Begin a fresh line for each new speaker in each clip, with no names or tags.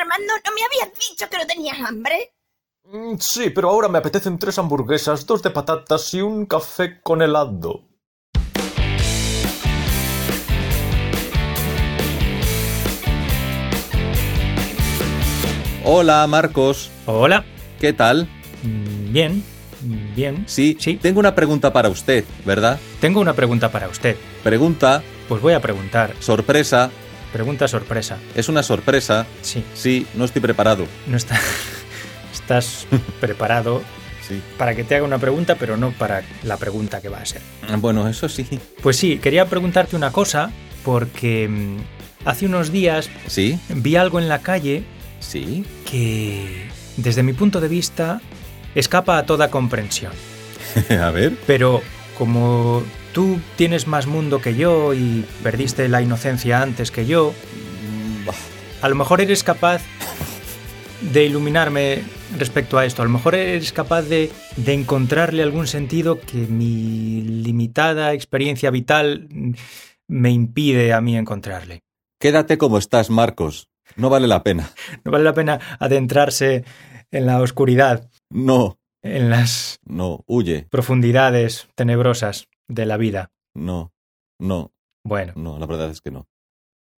Armando, ¿no me habías dicho que no tenías hambre?
Mm, Sí, pero ahora me apetecen tres hamburguesas, dos de patatas y un café con helado.
Hola, Marcos.
Hola.
¿Qué tal?
Mm, Bien, mm, bien.
Sí,
Sí.
Tengo una pregunta para usted, ¿verdad?
Tengo una pregunta para usted.
Pregunta,
Pues voy a preguntar.
sorpresa,
Pregunta sorpresa.
es una sorpresa.
Sí,
Sí, no estoy preparado.
no está. Estás preparado
Sí.
para que te haga una pregunta, pero no para la pregunta que va a ser.
Bueno, eso sí.
Pues sí, quería preguntarte una cosa, porque mm, hace unos días
Sí,
vi algo en la calle
sí.
que, desde mi punto de vista, escapa a toda comprensión.
A ver.
Pero como tú tienes más mundo que yo y perdiste la inocencia antes que yo, a lo mejor eres capaz de iluminarme respecto a esto. A lo mejor eres capaz de, de encontrarle algún sentido que mi limitada experiencia vital me impide a mí encontrarle.
Quédate como estás, Marcos. No vale la pena.
No vale la pena adentrarse en la oscuridad,
No,
en las
no, huye.
profundidades tenebrosas de la vida.
No, no,
Bueno,
no, la verdad es que no.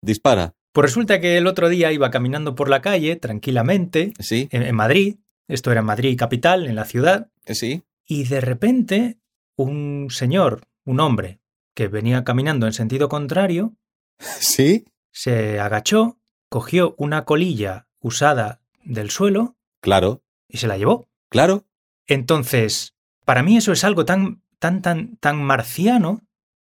Dispara.
Pues resulta que el otro día iba caminando por la calle tranquilamente
Sí,
en, en Madrid, esto era Madrid capital, en la ciudad,
sí.
y de repente un señor, un hombre, que venía caminando en sentido contrario,
Sí,
se agachó, cogió una colilla usada del suelo
claro,
y se la llevó.
claro.
Entonces, para mí eso es algo tan, tan, tan, tan marciano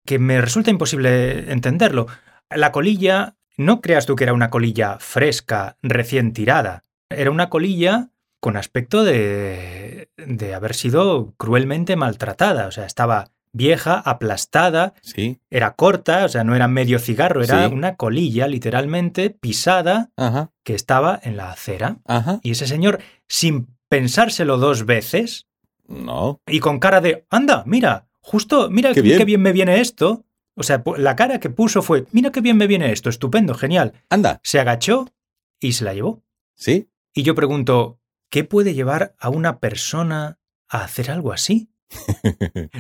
que me resulta imposible entenderlo. La colilla, no creas tú que era una colilla fresca, recién tirada. Era una colilla con aspecto de, de haber sido cruelmente maltratada. O sea, estaba vieja, aplastada,
Sí,
era corta, o sea, no era medio cigarro, era
Sí.
una colilla literalmente pisada
ajá,
que estaba en la acera.
ajá.
Y ese señor, sin pensárselo dos veces,
No,
y con cara de, anda, mira, justo, mira
Qué
qué
bien.
bien. me viene esto. O sea, la cara que puso fue, mira qué bien me viene esto, estupendo, genial.
anda.
Se agachó y se la llevó.
Sí,
Y yo pregunto, ¿qué puede llevar a una persona a hacer algo así?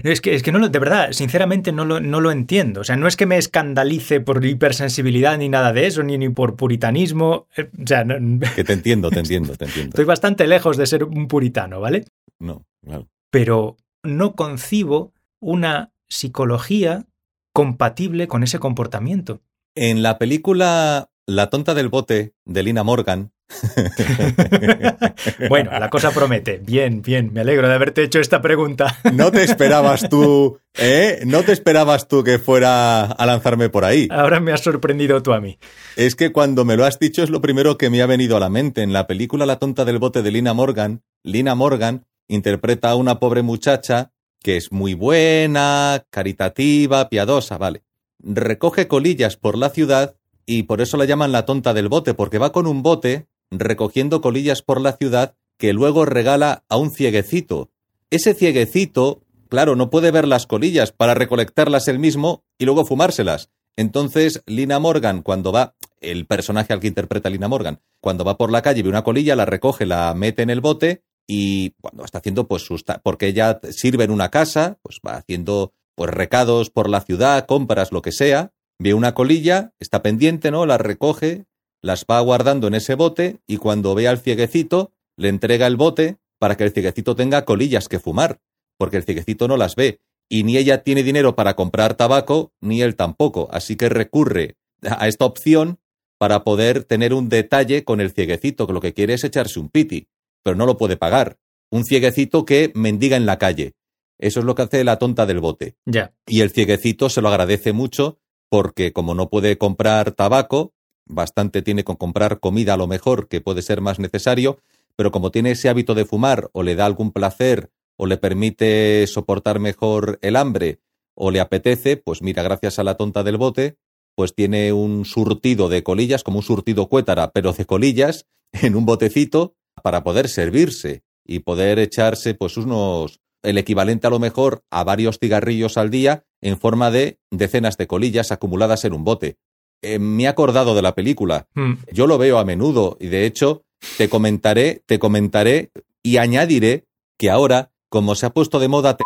Es que, es que no lo, de verdad, sinceramente no lo, no lo entiendo. O sea, no es que me escandalice por hipersensibilidad ni nada de eso, ni, ni por puritanismo. Eh, O sea, no-
que te entiendo, te entiendo, te entiendo.
estoy bastante lejos de ser un puritano, ¿vale?
No, claro.
pero no concibo una psicología compatible con ese comportamiento.
En la película La tonta del bote de Lina Morgan,
Bueno, la cosa promete. Bien, bien, me alegro de haberte hecho esta pregunta.
no te esperabas tú, ¿eh? No te esperabas tú que fuera a lanzarme por ahí.
Ahora me has sorprendido tú a mí.
Es que cuando me lo has dicho es lo primero que me ha venido a la mente. En la película La tonta del bote de Lina Morgan, Lina Morgan interpreta a una pobre muchacha que es muy buena, caritativa, piadosa, vale. Recoge colillas por la ciudad y por eso la llaman la tonta del bote, porque va con un bote recogiendo colillas por la ciudad que luego regala a un cieguecito. Ese cieguecito, claro, no puede ver las colillas para recolectarlas él mismo y luego fumárselas. Entonces, Lina Morgan, cuando va, el personaje al que interpreta Lina Morgan, cuando va por la calle ve una colilla, la recoge, la mete en el bote y cuando está haciendo pues sus porque ella sirve en una casa, pues va haciendo pues recados por la ciudad, compras, lo que sea, ve una colilla, está pendiente, ¿no? La recoge, las va guardando en ese bote y cuando ve al cieguecito, le entrega el bote para que el cieguecito tenga colillas que fumar, porque el cieguecito no las ve y ni ella tiene dinero para comprar tabaco, ni él tampoco, así que recurre a esta opción para poder tener un detalle con el cieguecito, que lo que quiere es echarse un piti, pero no lo puede pagar. Un cieguecito que mendiga en la calle. Eso es lo que hace la tonta del bote.
Ya.
Y el cieguecito se lo agradece mucho porque como no puede comprar tabaco, bastante tiene con comprar comida a lo mejor que puede ser más necesario, pero como tiene ese hábito de fumar o le da algún placer o le permite soportar mejor el hambre o le apetece, pues mira, gracias a la tonta del bote, pues tiene un surtido de colillas, como un surtido cuétara, pero de colillas, en un botecito para poder servirse y poder echarse pues unos el equivalente a lo mejor a varios cigarrillos al día en forma de decenas de colillas acumuladas en un bote. eh, me he acordado de la película.
Mm,
Yo lo veo a menudo y de hecho te comentaré, te comentaré y añadiré que ahora, como se ha puesto de moda te-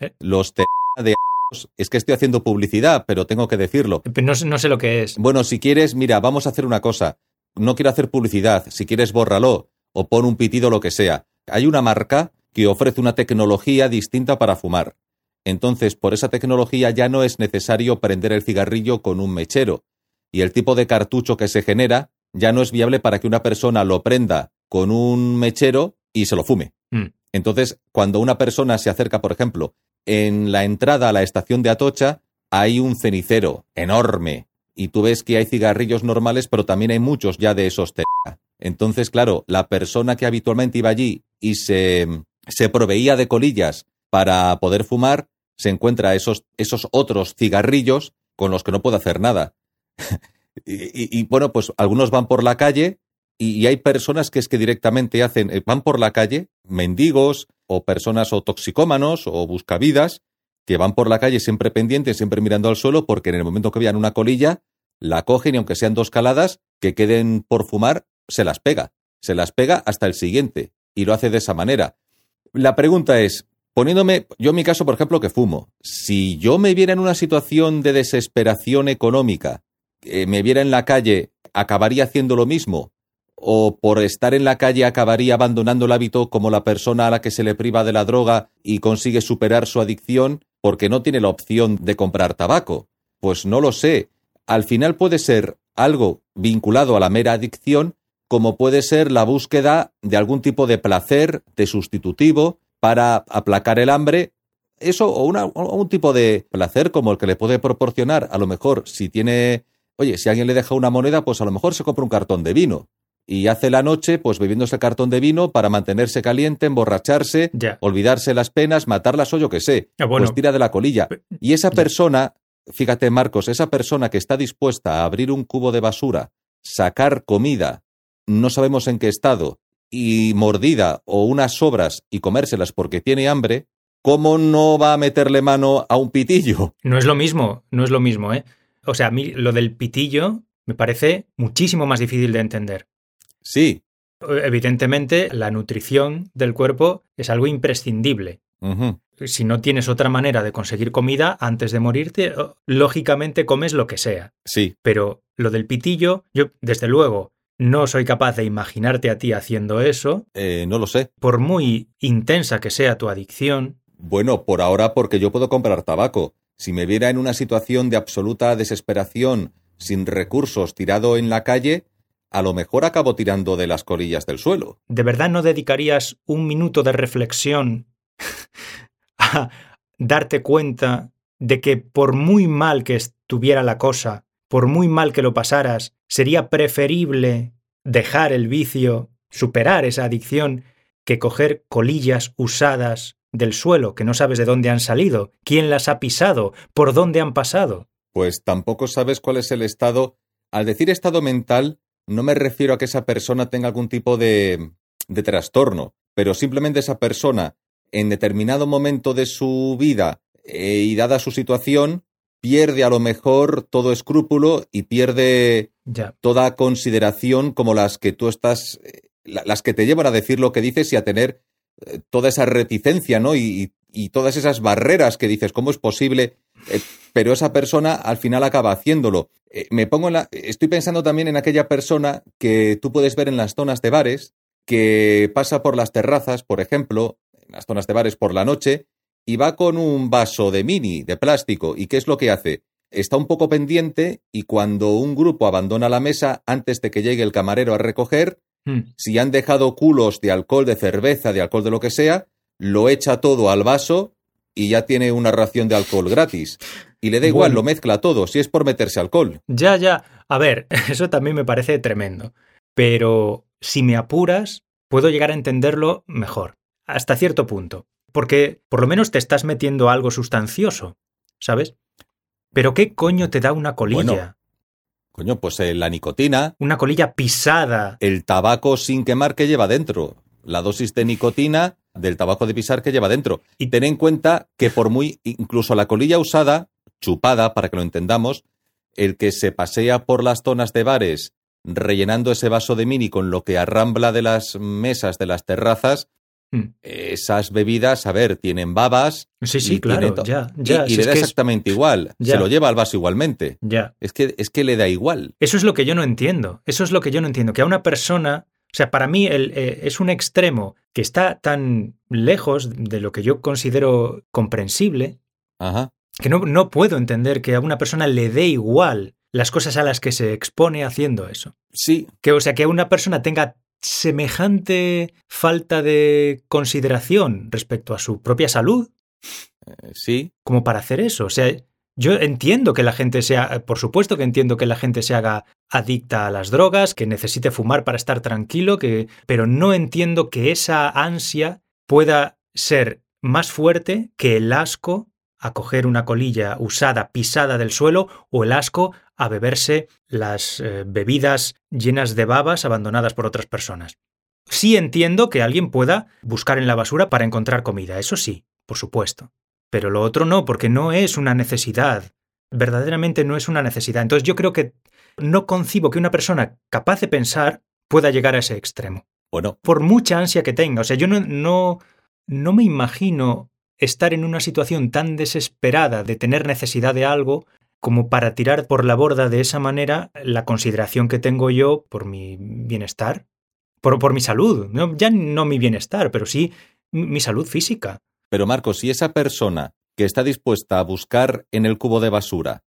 ¿Eh?
los te de es que estoy haciendo publicidad, pero tengo que decirlo.
pero no, sé- no sé lo que es.
Bueno, si quieres, mira, vamos a hacer una cosa. No quiero hacer publicidad. Si quieres, bórralo o pon un pitido, lo que sea. Hay una marca que ofrece una tecnología distinta para fumar. Entonces, por esa tecnología ya no es necesario prender el cigarrillo con un mechero. Y el tipo de cartucho que se genera ya no es viable para que una persona lo prenda con un mechero y se lo fume.
Mm.
Entonces, cuando una persona se acerca, por ejemplo, en la entrada a la estación de Atocha, hay un cenicero enorme. Y tú ves que hay cigarrillos normales, pero también hay muchos ya de esos. Entonces, claro, la persona que habitualmente iba allí y se, se proveía de colillas para poder fumar, se encuentra esos, esos otros cigarrillos con los que no puede hacer nada. y, bueno, pues algunos van por la calle y, y hay personas que es que directamente hacen, eh, van por la calle, mendigos o personas o toxicómanos o buscavidas, que van por la calle siempre pendientes, siempre mirando al suelo, porque en el momento que vean una colilla, la cogen y aunque sean dos caladas, que queden por fumar, se las pega. Se las pega hasta el siguiente. Y lo hace de esa manera. La pregunta es, poniéndome, yo en mi caso, por ejemplo, que fumo, si yo me viera en una situación de desesperación económica, eh, me viera en la calle, ¿acabaría haciendo lo mismo? ¿O por estar en la calle acabaría abandonando el hábito como la persona a la que se le priva de la droga y consigue superar su adicción porque no tiene la opción de comprar tabaco? Pues no lo sé. Al final puede ser algo vinculado a la mera adicción, como puede ser la búsqueda de algún tipo de placer, de sustitutivo, para aplacar el hambre. Eso, o, una- o un tipo de placer como el que le puede proporcionar, a lo mejor, si tiene, oye, si alguien le deja una moneda, pues a lo mejor se compra un cartón de vino. Y hace la noche, pues bebiendo ese cartón de vino para mantenerse caliente, emborracharse, olvidarse las penas, matarlas o yo que sé.
Ah, bueno.
pues tira de la colilla. Y esa persona, fíjate Marcos, esa persona que está dispuesta a abrir un cubo de basura, sacar comida, no sabemos en qué estado, y mordida o unas sobras y comérselas porque tiene hambre, ¿cómo no va a meterle mano a un pitillo?
No es lo mismo, no es lo mismo, ¿eh? O sea, a mí lo del pitillo me parece muchísimo más difícil de entender.
Sí.
Evidentemente, la nutrición del cuerpo es algo imprescindible. Si no tienes otra manera de conseguir comida antes de morirte, lógicamente comes lo que sea.
Sí.
Pero lo del pitillo, yo, desde luego, no soy capaz de imaginarte a ti haciendo eso,
Eh, no lo sé.
por muy intensa que sea tu adicción.
Bueno, por ahora porque yo puedo comprar tabaco. Si me viera en una situación de absoluta desesperación, sin recursos, tirado en la calle, a lo mejor acabo tirando de las colillas del suelo.
¿De verdad no dedicarías un minuto de reflexión a darte cuenta de que por muy mal que estuviera la cosa, por muy mal que lo pasaras, sería preferible dejar el vicio, superar esa adicción, que coger colillas usadas del suelo que no sabes de dónde han salido, quién las ha pisado, por dónde han pasado?
Pues tampoco sabes cuál es el estado. Al decir estado mental, no me refiero a que esa persona tenga algún tipo de, de trastorno, pero simplemente esa persona, en determinado momento de su vida eh, y dada su situación, pierde a lo mejor todo escrúpulo y pierde
Ya.
toda consideración como las que tú estás, eh, la- las que te llevan a decir lo que dices y a tener eh, toda esa reticencia, ¿no? Y, y todas esas barreras que dices, ¿cómo es posible? Eh, pero esa persona al final acaba haciéndolo. Eh, me pongo en la, estoy pensando también en aquella persona que tú puedes ver en las zonas de bares, que pasa por las terrazas, por ejemplo, en las zonas de bares por la noche, y va con un vaso de mini, de plástico, ¿y qué es lo que hace? Está un poco pendiente y cuando un grupo abandona la mesa antes de que llegue el camarero a recoger,
Mm.
si han dejado culos de alcohol, de cerveza, de alcohol de lo que sea, lo echa todo al vaso y ya tiene una ración de alcohol gratis. Y le da igual,
Bueno.
lo mezcla todo, si es por meterse alcohol.
Ya, ya. A ver, eso también me parece tremendo. Pero si me apuras, puedo llegar a entenderlo mejor. Hasta cierto punto. Porque por lo menos te estás metiendo algo sustancioso. ¿Sabes? Pero ¿qué coño te da una colilla?
Bueno. Coño, pues eh, la nicotina,
Una colilla pisada.
el tabaco sin quemar que lleva dentro, la dosis de nicotina del tabaco de pisar que lleva dentro. Y ten en cuenta que por muy, incluso la colilla usada, chupada, para que lo entendamos, el que se pasea por las zonas de bares rellenando ese vaso de mini con lo que arrambla de las mesas de las terrazas. Esas bebidas, a ver, tienen babas.
Sí, sí, claro, ya,
y-
ya.
Y,
si
le da
es-
exactamente igual.
Ya.
Se lo lleva al vaso igualmente.
ya.
Es que, es que le da igual.
Eso es lo que yo no entiendo. Eso es lo que yo no entiendo. Que a una persona, o sea, para mí el, eh, es un extremo que está tan lejos de lo que yo considero comprensible
Ajá.
que no, no puedo entender que a una persona le dé igual las cosas a las que se expone haciendo eso.
Sí,
Que, o sea, que una persona tenga semejante falta de consideración respecto a su propia salud
eh, sí.
como para hacer eso. O sea, yo entiendo que la gente sea, por supuesto que entiendo que la gente se haga adicta a las drogas, que necesite fumar para estar tranquilo, que, pero no entiendo que esa ansia pueda ser más fuerte que el asco a coger una colilla usada, pisada del suelo, o el asco a beberse las eh, bebidas llenas de babas abandonadas por otras personas. Sí entiendo que alguien pueda buscar en la basura para encontrar comida, eso sí, por supuesto. Pero lo otro no, porque no es una necesidad. Verdaderamente no es una necesidad. Entonces yo creo que no concibo que una persona capaz de pensar pueda llegar a ese extremo.
Bueno,
Por mucha ansia que tenga. O sea, yo no, no, no me imagino estar en una situación tan desesperada de tener necesidad de algo como para tirar por la borda de esa manera la consideración que tengo yo por mi bienestar, por, por mi salud. No, ya no mi bienestar, pero sí mi- salud física.
pero Marcos, si esa persona que está dispuesta a buscar en el cubo de basura,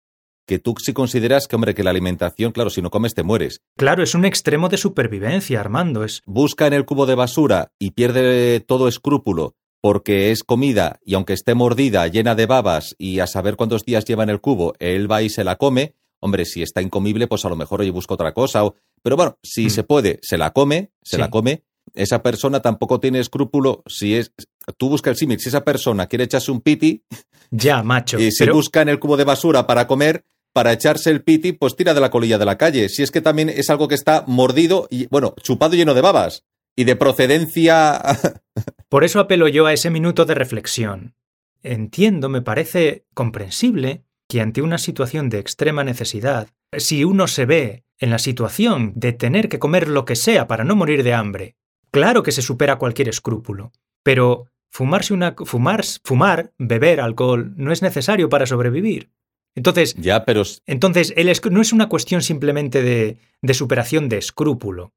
que tú sí consideras que, hombre, que la alimentación, claro, si no comes te mueres,
Claro, es un extremo de supervivencia, Armando. Es,
busca en el cubo de basura y pierde todo escrúpulo porque es comida y aunque esté mordida, llena de babas y a saber cuántos días lleva en el cubo, él va y se la come, hombre, si está incomible, pues a lo mejor oye, busca otra cosa. o- Pero bueno, si
Mm.
se puede, se la come, se
Sí.
la come. Esa persona tampoco tiene escrúpulo si es... Tú busca el símil, si esa persona quiere echarse un piti
ya, macho.
y se
pero-
busca en el cubo de basura para comer, para echarse el piti, pues tira de la colilla de la calle. Si es que también es algo que está mordido y, bueno, chupado y lleno de babas. Y de procedencia...
Por eso apelo yo a ese minuto de reflexión. Entiendo, me parece comprensible que ante una situación de extrema necesidad, si uno se ve en la situación de tener que comer lo que sea para no morir de hambre, claro que se supera cualquier escrúpulo. Pero fumarse una fumar, fumar, beber alcohol no es necesario para sobrevivir. Entonces,
ya, pero...
entonces, el no es una cuestión simplemente de, de superación de escrúpulo.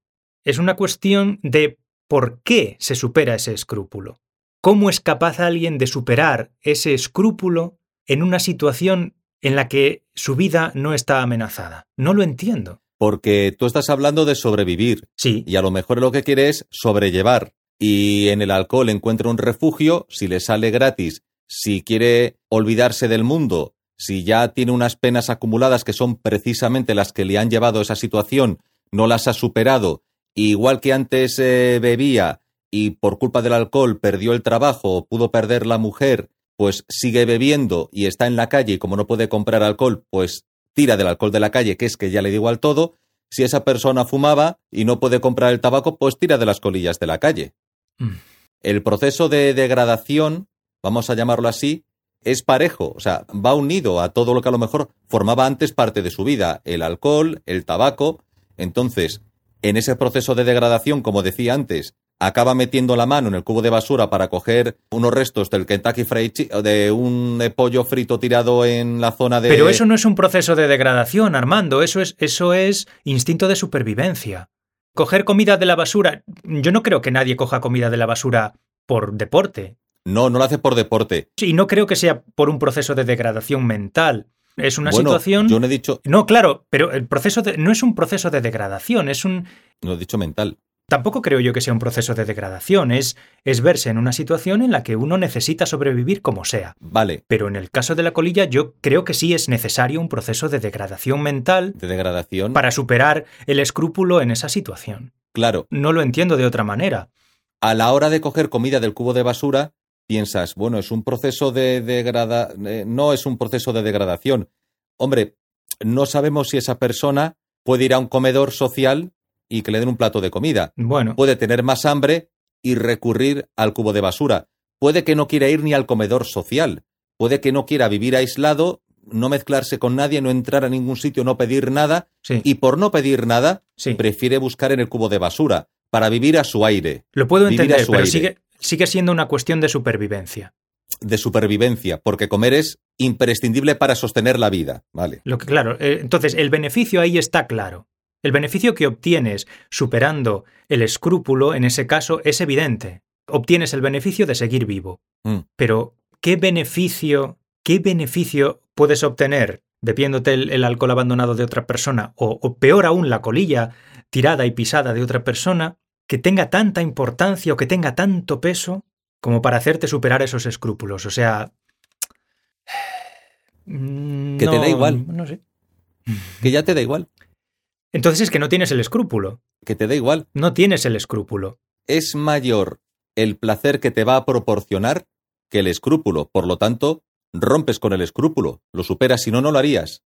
Es una cuestión de por qué se supera ese escrúpulo. ¿Cómo es capaz alguien de superar ese escrúpulo en una situación en la que su vida no está amenazada? No lo entiendo.
Porque tú estás hablando de sobrevivir
Sí,
y a lo mejor lo que quiere es sobrellevar. Y en el alcohol encuentra un refugio, si le sale gratis, si quiere olvidarse del mundo, si ya tiene unas penas acumuladas que son precisamente las que le han llevado a esa situación, no las ha superado, igual que antes eh, bebía y por culpa del alcohol perdió el trabajo o pudo perder la mujer, pues sigue bebiendo y está en la calle y como no puede comprar alcohol, pues tira del alcohol de la calle, que es que ya le digo al todo, si esa persona fumaba y no puede comprar el tabaco, pues tira de las colillas de la calle.
Mm.
El proceso de degradación, vamos a llamarlo así, es parejo, o sea, va unido a todo lo que a lo mejor formaba antes parte de su vida, el alcohol, el tabaco. Entonces, en ese proceso de degradación, como decía antes, acaba metiendo la mano en el cubo de basura para coger unos restos del Kentucky Fried Chi- de un eh, pollo frito tirado en la zona de
pero eso no es un proceso de degradación, Armando. Eso es, eso es instinto de supervivencia. Coger comida de la basura. Yo no creo que nadie coja comida de la basura por deporte.
No, no lo hace por deporte.
Y no creo que sea por un proceso de degradación mental. Es una
bueno,
situación.
yo no he dicho,
No, claro, pero el proceso de- no es un proceso de degradación, es un.
no he dicho mental.
Tampoco creo yo que sea un proceso de degradación, es, es verse en una situación en la que uno necesita sobrevivir como sea.
Vale,
Pero en el caso de la colilla, yo creo que sí es necesario un proceso de degradación mental
de degradación.
para superar el escrúpulo en esa situación.
Claro,
No lo entiendo de otra manera.
a la hora de coger comida del cubo de basura, piensas, bueno, es un proceso de degrada eh, no es un proceso de degradación. Hombre, no sabemos si esa persona puede ir a un comedor social y que le den un plato de comida.
Bueno,
Puede tener más hambre y recurrir al cubo de basura. Puede que no quiera ir ni al comedor social. Puede que no quiera vivir aislado no mezclarse con nadie, no entrar a ningún sitio, no pedir nada,
Sí.
y por no pedir nada,
Sí.
prefiere buscar en el cubo de basura, para vivir a su aire,
Lo puedo entender, pero
aire.
sigue, sigue siendo una cuestión de supervivencia.
de supervivencia, porque comer es imprescindible para sostener la vida, ¿vale?
Lo que, claro, eh, entonces el beneficio ahí está claro. El beneficio que obtienes superando el escrúpulo, en ese caso, es evidente. Obtienes el beneficio de seguir vivo.
Mm.
Pero, ¿qué beneficio, qué beneficio puedes obtener bebiéndote el, el alcohol abandonado de otra persona? O, o peor aún, la colilla tirada y pisada de otra persona, que tenga tanta importancia o que tenga tanto peso como para hacerte superar esos escrúpulos. O sea.
Que te da igual.
No sé.
Que ya te da igual,
Entonces es que no tienes el escrúpulo.
que te da igual.
No tienes el escrúpulo.
Es mayor el placer que te va a proporcionar que el escrúpulo, por lo tanto, rompes con el escrúpulo, lo superas, si no, no lo harías.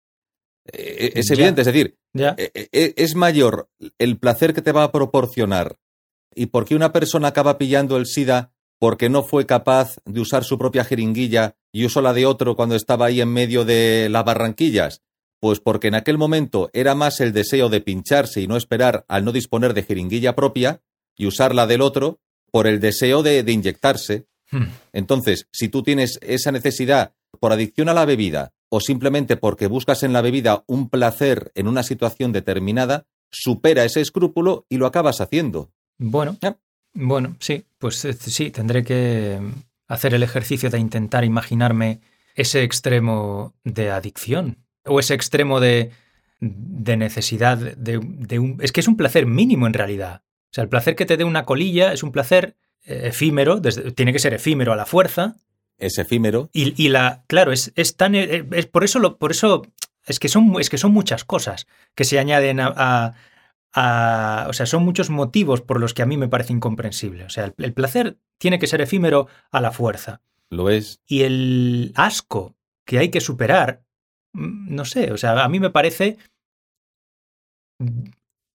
Eh, Es
Ya.
evidente, es decir,
Ya.
eh, eh, es mayor el placer que te va a proporcionar y por qué una persona acaba pillando el SIDA porque no fue capaz de usar su propia jeringuilla y usó la de otro cuando estaba ahí en medio de las barranquillas. Pues porque en aquel momento era más el deseo de pincharse y no esperar al no disponer de jeringuilla propia y usar la del otro por el deseo de, de inyectarse.
Hmm.
Entonces, si tú tienes esa necesidad por adicción a la bebida o simplemente porque buscas en la bebida un placer en una situación determinada, supera ese escrúpulo y lo acabas haciendo.
Bueno, bueno, sí, pues eh, sí, tendré que hacer el ejercicio de intentar imaginarme ese extremo de adicción o ese extremo de, de necesidad de, de un... Es que es un placer mínimo en realidad. O sea, el placer que te dé una colilla es un placer eh, efímero, desde- tiene que ser efímero a la fuerza,
Es efímero.
Y, y la, claro, es, es tan. eh, Es por eso, lo, por eso es que son, es que son muchas cosas que se añaden a, a- a- O sea, son muchos motivos por los que a mí me parece incomprensible. O sea, el, el placer tiene que ser efímero a la fuerza.
Lo es.
Y el asco que hay que superar, mm, no sé, o sea, a mí me parece. mm,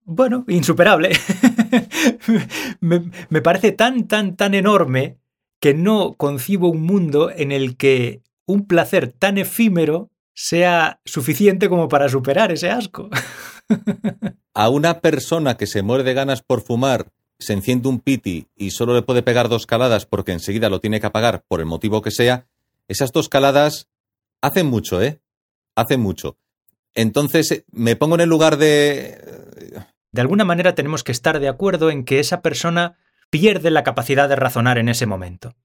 Bueno, insuperable. me, me parece tan, tan, tan enorme que no concibo un mundo en el que un placer tan efímero sea suficiente como para superar ese asco.
A una persona que se muere de ganas por fumar, se enciende un piti y solo le puede pegar dos caladas porque enseguida lo tiene que apagar por el motivo que sea, esas dos caladas hacen mucho, ¿eh? Hacen mucho. Entonces, eh, me pongo en el lugar de...
De alguna manera tenemos que estar de acuerdo en que esa persona pierde la capacidad de razonar en ese momento.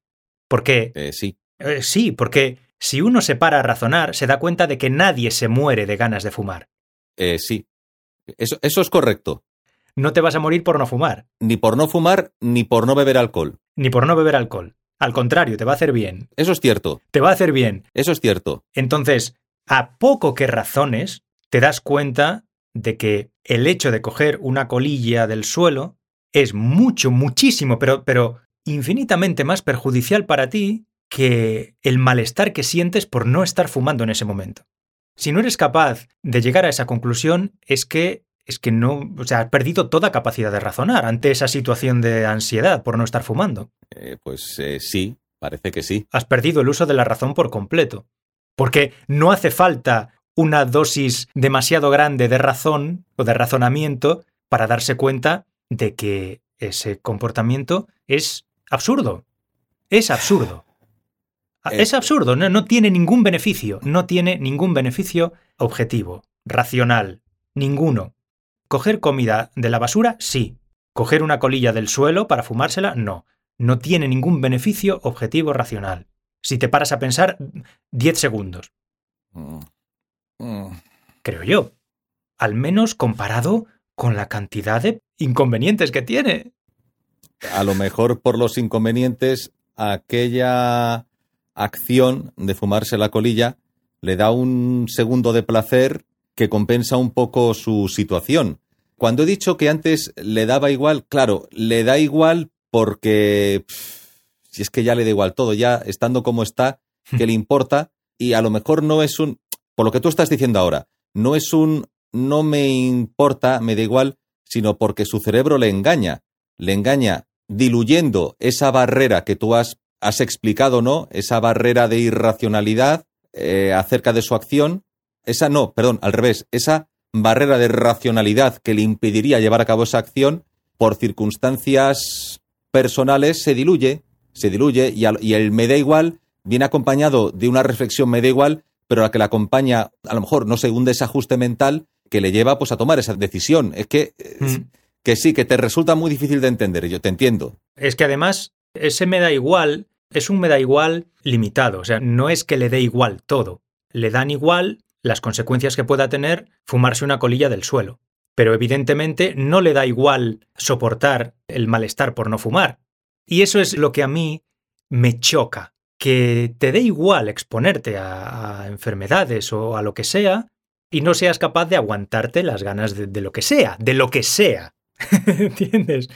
Porque
eh, sí,
Eh, sí, porque si uno se para a razonar, se da cuenta de que nadie se muere de ganas de fumar.
eh, sí. Eso, eso es correcto.
No te vas a morir por no fumar,
Ni por no fumar, ni por no beber alcohol.
ni por no beber alcohol. Al contrario, te va a hacer bien.
Eso es cierto.
Te va a hacer bien.
Eso es cierto.
Entonces, a poco que razones, te das cuenta de que el hecho de coger una colilla del suelo es mucho, muchísimo, pero, pero infinitamente más perjudicial para ti que el malestar que sientes por no estar fumando en ese momento. Si no eres capaz de llegar a esa conclusión, es que es que no, o sea, has perdido toda capacidad de razonar ante esa situación de ansiedad por no estar fumando.
Eh, pues eh, sí, parece que sí.
Has perdido el uso de la razón por completo. Porque no hace falta una dosis demasiado grande de razón o de razonamiento para darse cuenta de que ese comportamiento es absurdo. Es absurdo.
Eh,
Es absurdo, no, no tiene ningún beneficio, no tiene ningún beneficio objetivo, racional, ninguno. Coger comida de la basura, sí. Coger una colilla del suelo para fumársela, no. No tiene ningún beneficio objetivo racional. Si te paras a pensar 10 segundos,
Mm. Mm.
creo yo. Al menos comparado con la cantidad de inconvenientes que tiene.
A lo mejor por los inconvenientes, aquella acción de fumarse la colilla le da un segundo de placer que compensa un poco su situación. Cuando he dicho que antes le daba igual, claro, le da igual porque pff, si es que ya le da igual todo, ya estando como está, que le importa y a lo mejor no es un, por lo que tú estás diciendo ahora, no es un no me importa, me da igual, sino porque su cerebro le engaña, le engaña diluyendo esa barrera que tú has, has explicado, ¿no? Esa barrera de irracionalidad, eh, acerca de su acción, esa no, perdón, al revés, esa barrera de racionalidad que le impediría llevar a cabo esa acción, por circunstancias personales se diluye, se diluye y, al- y el me da igual viene acompañado de una reflexión me da igual, pero la que la acompaña, a lo mejor, no sé, un desajuste mental que le lleva pues a tomar esa decisión. Es que, eh,
Mm.
que sí, que te resulta muy difícil de entender, yo te entiendo.
Es que además, ese me da igual es un me da igual limitado. O sea, no es que le dé igual todo. Le dan igual las consecuencias que pueda tener fumarse una colilla del suelo. Pero evidentemente no le da igual soportar el malestar por no fumar. Y eso es lo que a mí me choca. Que te dé igual exponerte a, enfermedades o a lo que sea y no seas capaz de aguantarte las ganas de lo que sea, de lo que sea. ¿Entiendes?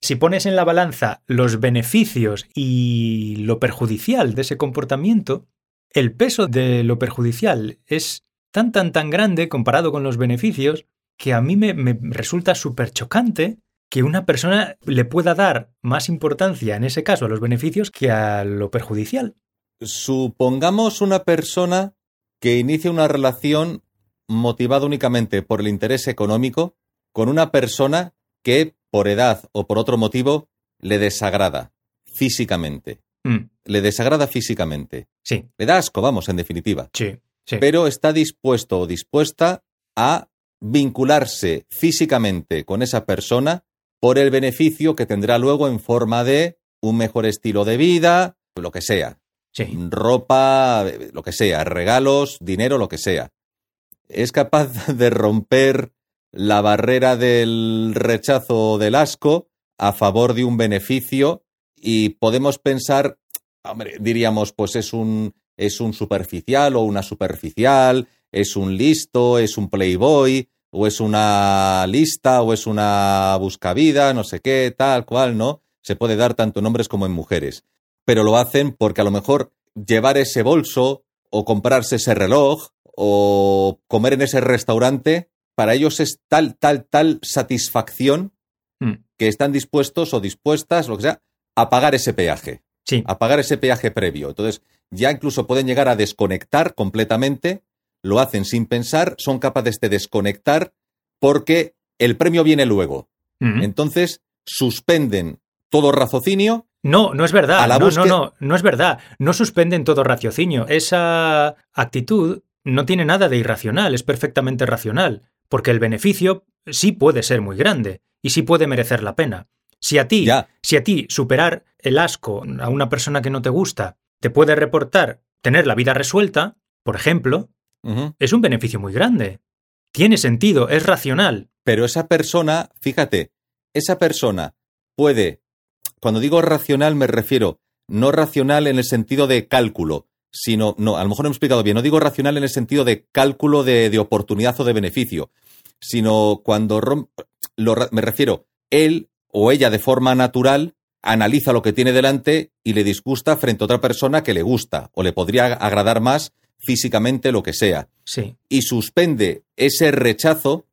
Si pones en la balanza los beneficios y lo perjudicial de ese comportamiento, el peso de lo perjudicial es tan, tan, tan grande comparado con los beneficios que a mí me, me resulta súper chocante que una persona le pueda dar más importancia, en ese caso, a los beneficios que a lo perjudicial.
Supongamos una persona que inicia una relación motivada únicamente por el interés económico con una persona que, por edad o por otro motivo, le desagrada físicamente.
Mm,
Le desagrada físicamente.
sí,
Le da asco, vamos, en definitiva.
sí, sí.
Pero está dispuesto o dispuesta a vincularse físicamente con esa persona por el beneficio que tendrá luego en forma de un mejor estilo de vida, lo que sea
sí.
ropa, lo que sea, regalos, dinero, lo que sea. Es capaz de romper la barrera del rechazo del asco a favor de un beneficio y podemos pensar, hombre, diríamos, pues es un, es un superficial o una superficial, es un listo, es un playboy, o es una lista, o es una buscavida, no sé qué, tal cual, ¿no? Se puede dar tanto en hombres como en mujeres pero lo hacen porque a lo mejor llevar ese bolso o comprarse ese reloj o comer en ese restaurante, para ellos es tal, tal, tal satisfacción
Mm,
que están dispuestos o dispuestas, lo que sea, a pagar ese peaje,
sí.
a pagar ese peaje previo. Entonces, ya incluso pueden llegar a desconectar completamente, lo hacen sin pensar, son capaces de desconectar porque el premio viene luego.
Mm.
Entonces, suspenden todo raciocinio
No, no es verdad. No,
búsqueda-
no, no, no es verdad. No suspenden todo raciocinio. Esa actitud no tiene nada de irracional, es perfectamente racional, porque el beneficio sí puede ser muy grande y sí puede merecer la pena. Si a ti,
Ya.
si a ti superar el asco a una persona que no te gusta te puede reportar tener la vida resuelta, por ejemplo, es un beneficio muy grande. Tiene sentido, es racional.
Pero esa persona, fíjate, esa persona puede, cuando digo racional me refiero no racional en el sentido de cálculo, sino, no, a lo mejor no he explicado bien, no digo racional en el sentido de cálculo de, de oportunidad o de beneficio, sino cuando rom- lo me refiero, él o ella de forma natural analiza lo que tiene delante y le disgusta frente a otra persona que le gusta o le podría agradar más físicamente lo que sea
Sí,
y suspende ese rechazo,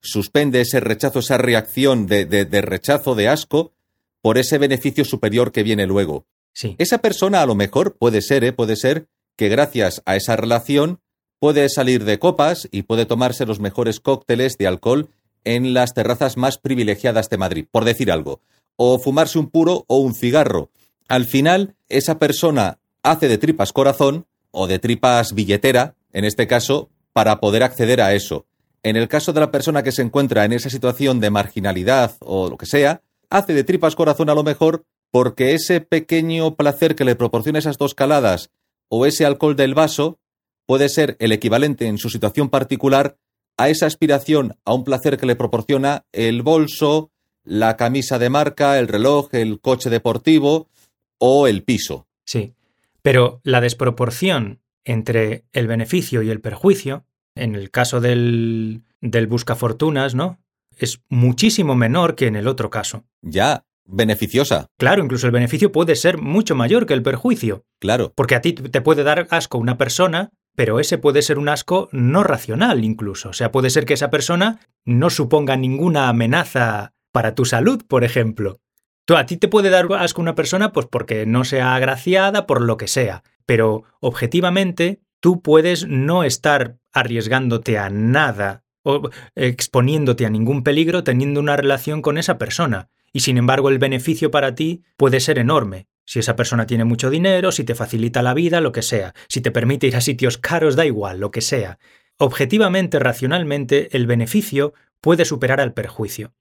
suspende ese rechazo, esa reacción de, de- de rechazo, de asco, por ese beneficio superior que viene luego.
sí.
Esa persona a lo mejor puede ser, ¿eh? puede ser que gracias a esa relación puede salir de copas y puede tomarse los mejores cócteles de alcohol en las terrazas más privilegiadas de Madrid, por decir algo, o fumarse un puro o un cigarro. Al final, esa persona hace de tripas corazón o de tripas billetera, en este caso, para poder acceder a eso. En el caso de la persona que se encuentra en esa situación de marginalidad o lo que sea, hace de tripas corazón a lo mejor porque ese pequeño placer que le proporciona esas dos caladas o ese alcohol del vaso puede ser el equivalente en su situación particular a esa aspiración a un placer que le proporciona el bolso, la camisa de marca, el reloj, el coche deportivo o el piso.
Sí, pero la desproporción entre el beneficio y el perjuicio, en el caso del, del buscafortunas, ¿no? Es muchísimo menor que en el otro caso.
Ya, beneficiosa,
Claro, incluso el beneficio puede ser mucho mayor que el perjuicio,
claro.
porque a ti te puede dar asco una persona, pero ese puede ser un asco no racional incluso. O sea, puede ser que esa persona no suponga ninguna amenaza para tu salud, por ejemplo. Tú, a ti te puede dar asco una persona pues porque no sea agraciada, por lo que sea. pero objetivamente tú puedes no estar arriesgándote a nada o exponiéndote a ningún peligro teniendo una relación con esa persona. Y sin embargo el beneficio para ti puede ser enorme. Si esa persona tiene mucho dinero, si te facilita la vida, lo que sea, si te permite ir a sitios caros, da igual, lo que sea. Objetivamente, racionalmente, el beneficio puede superar al perjuicio.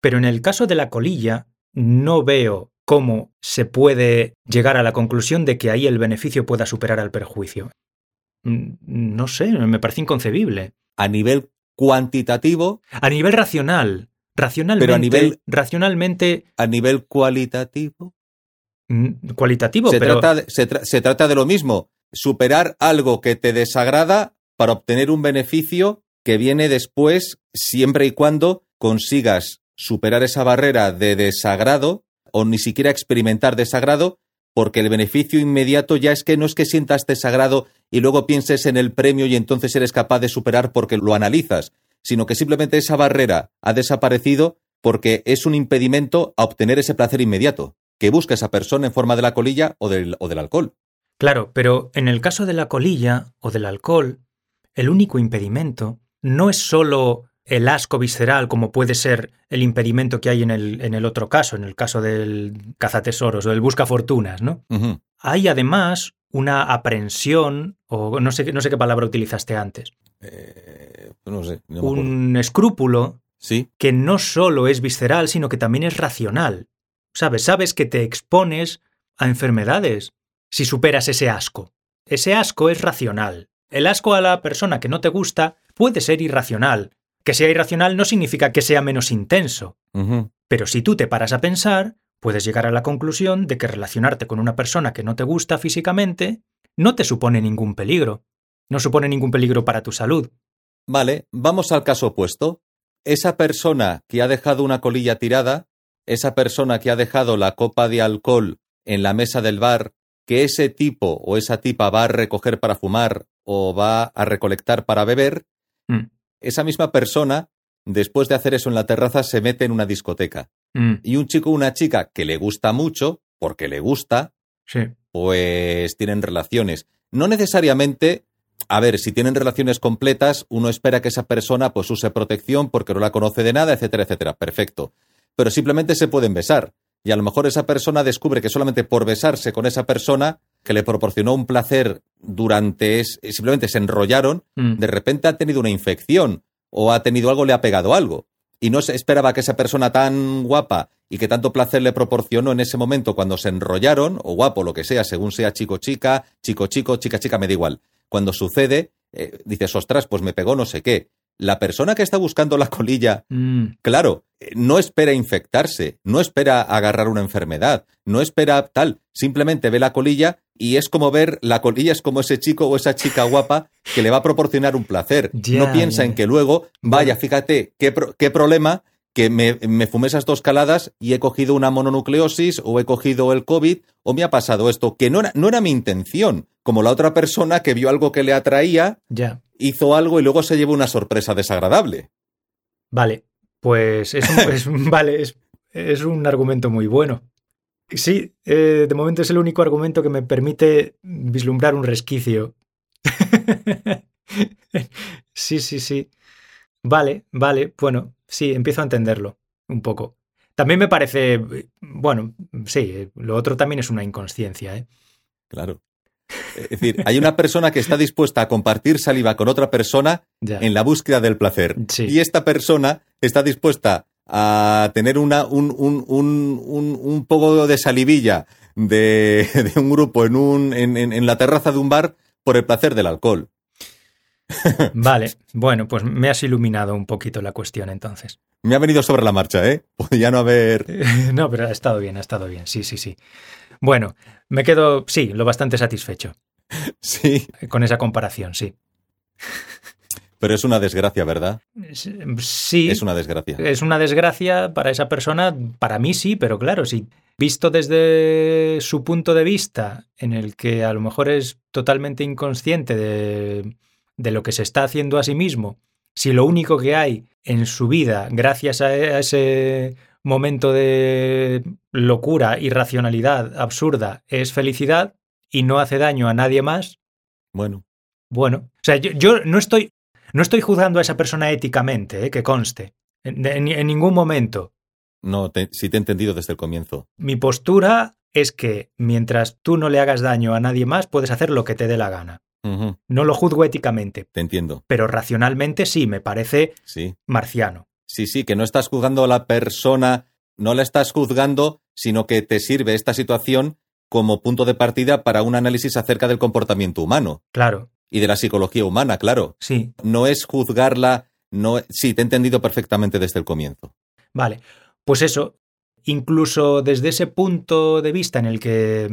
Pero en el caso de la colilla, no veo cómo se puede llegar a la conclusión de que ahí el beneficio pueda superar al perjuicio. Mm, No sé, me parece inconcebible.
A nivel cuantitativo,
A nivel racional, racionalmente,
Pero a nivel-
racionalmente
a nivel cualitativo.
mm, cualitativo,
Se,
pero
trata de, se, tra- se trata de lo mismo, superar algo que te desagrada para obtener un beneficio que viene después, siempre y cuando consigas superar esa barrera de desagrado o ni siquiera experimentar desagrado, porque el beneficio inmediato ya es que no es que sientas desagrado y luego pienses en el premio y entonces eres capaz de superar porque lo analizas, sino que simplemente esa barrera ha desaparecido porque es un impedimento a obtener ese placer inmediato que busca esa persona en forma de la colilla o del, o del alcohol.
Claro, pero en el caso de la colilla o del alcohol, el único impedimento no es solo el asco visceral, como puede ser el impedimento que hay en el, en el otro caso, en el caso del cazatesoros o del buscafortunas, ¿no? Hay además una aprensión, o no sé, no sé qué palabra utilizaste antes,
Eh, no sé. no me acuerdo.
un escrúpulo
Sí,
que no solo es visceral, sino que también es racional. ¿Sabes? Sabes que te expones a enfermedades si superas ese asco. Ese asco es racional. El asco a la persona que no te gusta puede ser irracional. Que sea irracional no significa que sea menos intenso. Pero si tú te paras a pensar, puedes llegar a la conclusión de que relacionarte con una persona que no te gusta físicamente no te supone ningún peligro. No supone ningún peligro para tu salud.
Vale, vamos al caso opuesto. Esa persona que ha dejado una colilla tirada, esa persona que ha dejado la copa de alcohol en la mesa del bar, que ese tipo o esa tipa va a recoger para fumar o va a recolectar para beber,
Mm,
esa misma persona, después de hacer eso en la terraza, se mete en una discoteca.
mm,
Y un chico o una chica que le gusta mucho, porque le gusta,
sí.
pues tienen relaciones. No necesariamente, a ver, si tienen relaciones completas, uno espera que esa persona pues use protección porque no la conoce de nada, etcétera, etcétera. Perfecto. Pero simplemente se pueden besar. Y a lo mejor esa persona descubre que solamente por besarse con esa persona que le proporcionó un placer durante es, simplemente se enrollaron,
Mm.
de repente ha tenido una infección o ha tenido algo, le ha pegado algo. Y no se esperaba que esa persona tan guapa y que tanto placer le proporcionó en ese momento cuando se enrollaron, o guapo, lo que sea, según sea chico-chica, chico-chico, chica-chica, me da igual. Cuando sucede, eh, dices, ostras, pues me pegó no sé qué. La persona que está buscando la colilla
Mm,
Claro, eh, no espera infectarse, no espera agarrar una enfermedad, no espera tal, simplemente ve la colilla y es como ver, la colilla es como ese chico o esa chica guapa que le va a proporcionar un placer. No piensa en que luego, vaya, fíjate, qué, pro- qué problema que me, me fumé esas dos caladas y he cogido una mononucleosis o he cogido el COVID o me ha pasado esto, que no era, no era mi intención, como la otra persona que vio algo que le atraía,
ya.
hizo algo y luego se llevó una sorpresa desagradable.
Vale, pues es un, es vale, es, es un argumento muy bueno. Sí, eh, de momento es el único argumento que me permite vislumbrar un resquicio. sí, sí, sí. Vale, vale, bueno, sí, empiezo a entenderlo un poco. También me parece, bueno, sí, lo otro también es una inconsciencia, ¿eh?
Claro. Es decir, hay una persona que está dispuesta a compartir saliva con otra persona
Ya.
en la búsqueda del placer.
Sí.
Y esta persona está dispuesta a tener una, un, un, un, un, un poco de salivilla de, de un grupo en, un, en, en, en la terraza de un bar por el placer del alcohol.
Vale, bueno, pues me has iluminado un poquito la cuestión entonces.
Me ha venido sobre la marcha, ¿eh? Podría no haber...
No, pero ha estado bien, ha estado bien, sí, sí, sí. Bueno, me quedo, sí, lo bastante satisfecho
Sí,
con esa comparación, sí.
pero es una desgracia, ¿verdad?
Sí,
Es una desgracia.
es una desgracia para esa persona, para mí sí, pero claro, sí. Visto desde su punto de vista, en el que a lo mejor es totalmente inconsciente de, de lo que se está haciendo a sí mismo, si lo único que hay en su vida, gracias a ese momento de locura, irracionalidad absurda, es felicidad, y no hace daño a nadie más,
Bueno,
bueno. O sea, yo, yo no, estoy, no estoy juzgando a esa persona éticamente, ¿eh? que conste. En, en- en ningún momento.
no, te- sí te he entendido desde el comienzo.
Mi postura es que mientras tú no le hagas daño a nadie más, puedes hacer lo que te dé la gana. No lo juzgo éticamente,
te entiendo.
pero racionalmente sí, me parece
Sí.
marciano.
Sí, sí, que no estás juzgando a la persona, no la estás juzgando, sino que te sirve esta situación como punto de partida para un análisis acerca del comportamiento humano
Claro,
y de la psicología humana, claro.
sí.
No es juzgarla, no, sí, te he entendido perfectamente desde el comienzo.
Vale. Pues eso, incluso desde ese punto de vista en el que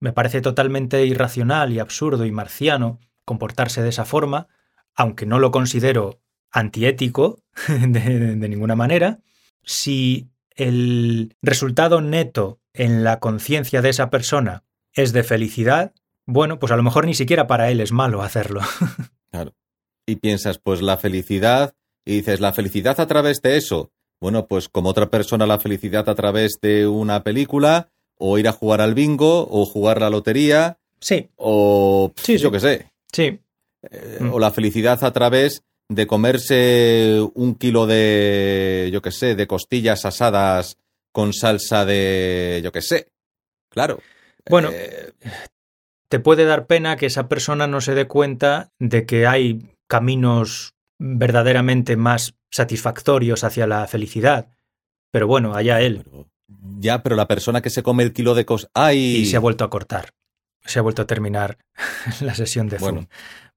me, parece totalmente irracional y absurdo y marciano comportarse de esa forma, aunque no lo considero antiético de, ninguna manera, si el resultado neto en la conciencia de esa persona es de felicidad, bueno, pues a lo mejor ni siquiera para él es malo hacerlo.
Y piensas, pues la felicidad, y dices, la felicidad a través de eso. Bueno, pues como otra persona la felicidad a través de una película, o ir a jugar al bingo, o jugar la lotería,
Sí,
o
Sí,
yo
sí.
qué sé.
sí,
Eh,
Mm.
O la felicidad a través de comerse un kilo de, yo qué sé, de costillas asadas con salsa de, yo qué sé. Claro.
Bueno,
Eh,
te puede dar pena que esa persona no se dé cuenta de que hay caminos verdaderamente más satisfactorios hacia la felicidad. Pero bueno, allá él.
pero- ya, pero la persona que se come el kilo de cosas... ¡Ay!
Y se ha vuelto a cortar. Se ha vuelto a terminar la sesión de Zoom.
Bueno.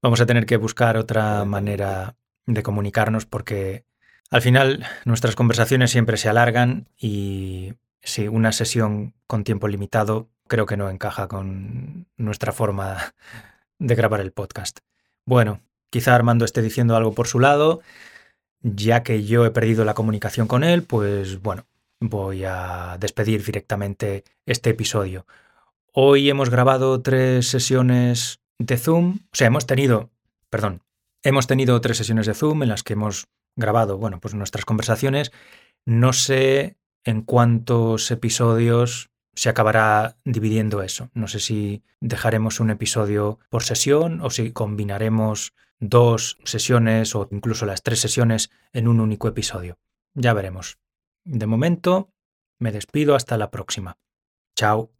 Vamos a tener que buscar otra manera de comunicarnos porque al final nuestras conversaciones siempre se alargan y sí, una sesión con tiempo limitado creo que no encaja con nuestra forma de grabar el podcast. Bueno, quizá Armando esté diciendo algo por su lado, ya que yo he perdido la comunicación con él, pues bueno, voy a despedir directamente este episodio. Hoy hemos grabado tres sesiones de Zoom, o sea, hemos tenido, perdón, hemos tenido tres sesiones de Zoom en las que hemos grabado, bueno, pues nuestras conversaciones. No sé en cuántos episodios se acabará dividiendo eso. No sé si dejaremos un episodio por sesión o si combinaremos dos sesiones o incluso las tres sesiones en un único episodio. Ya veremos. De momento, me despido hasta la próxima. Chao.